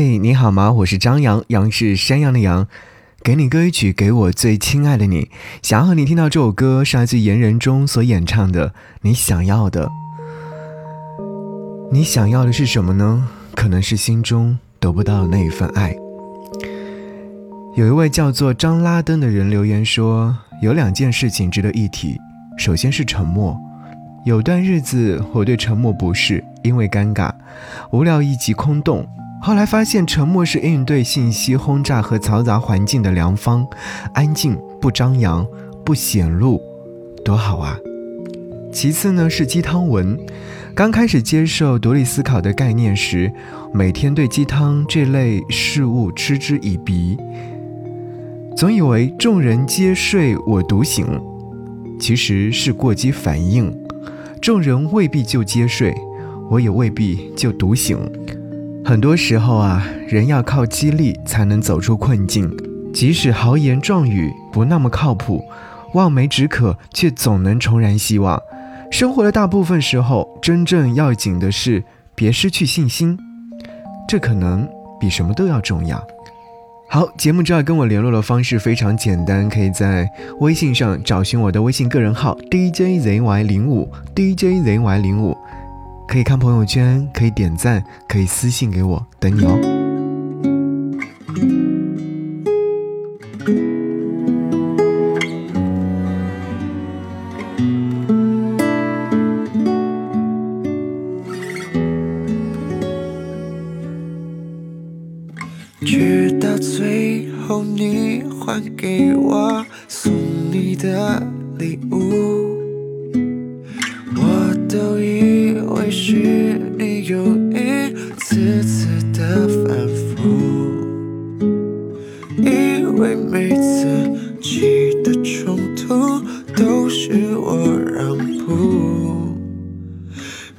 嘿，你好吗？我是张扬，杨是山羊的羊。给你歌一曲，给我最亲爱的你。想要和你听到这首歌，是来自言人中所演唱的。你想要的，你想要的是什么呢？可能是心中得不到的那一份爱。有一位叫做张拉登的人留言说，有两件事情值得一提。首先是沉默。有段日子，我对沉默不适，因为尴尬、无聊以及空洞。后来发现，沉默是应对信息轰炸和嘈杂环境的良方，安静不张扬，不显露，多好啊！其次呢是鸡汤文，刚开始接受独立思考的概念时，每天对鸡汤这类事物嗤之以鼻，总以为众人皆睡我独醒，其实是过激反应，众人未必就皆睡，我也未必就独醒。很多时候啊，人要靠激励才能走出困境。即使豪言壮语不那么靠谱，望梅止渴却总能重燃希望。生活的大部分时候，真正要紧的是别失去信心，这可能比什么都要重要。好，节目之外跟我联络的方式非常简单，可以在微信上找寻我的微信个人号 DJZY 零五 DJZY 零五。可以看朋友圈，可以点赞，可以私信给我，等你哦。直到最后，你还给我送你的礼物，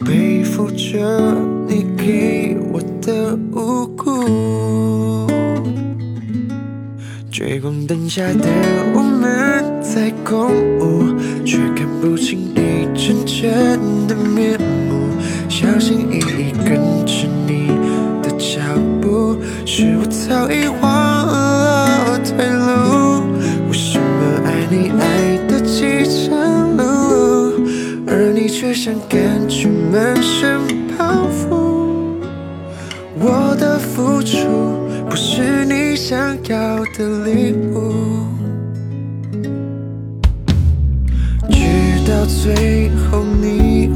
背负着你给我的无辜。追光灯下的我们在共舞，却看不清你真正的面目。小心翼翼跟着你的脚步，是我早已忘了退路。为什么爱你爱却像感觉满身包袱？我的付出不是你想要的礼物，直到最后你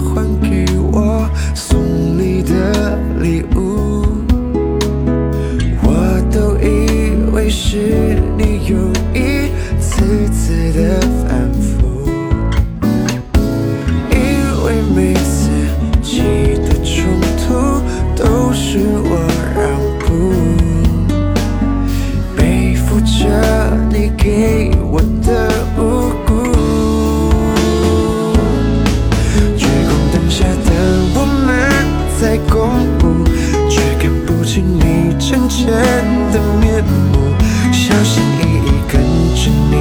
的面目，小心翼翼跟着你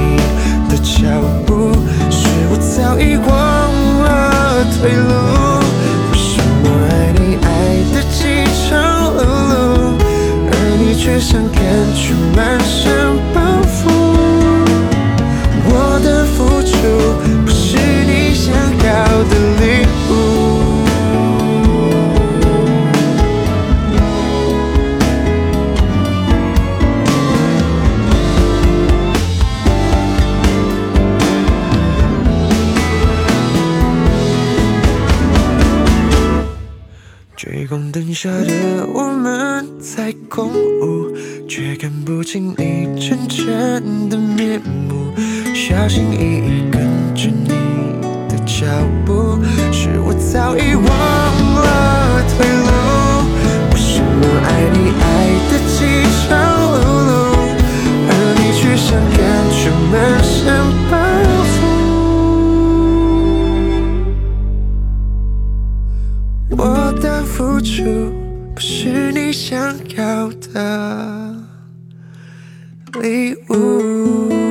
的脚步，是我早已忘了退路。为什么爱你爱得饥肠辘辘，而你却像感觉满身追光灯下的我们在共舞，却看不清你真正的面目。小心翼翼跟着你的脚步，是我早已忘我的。付出不是你想要的礼物。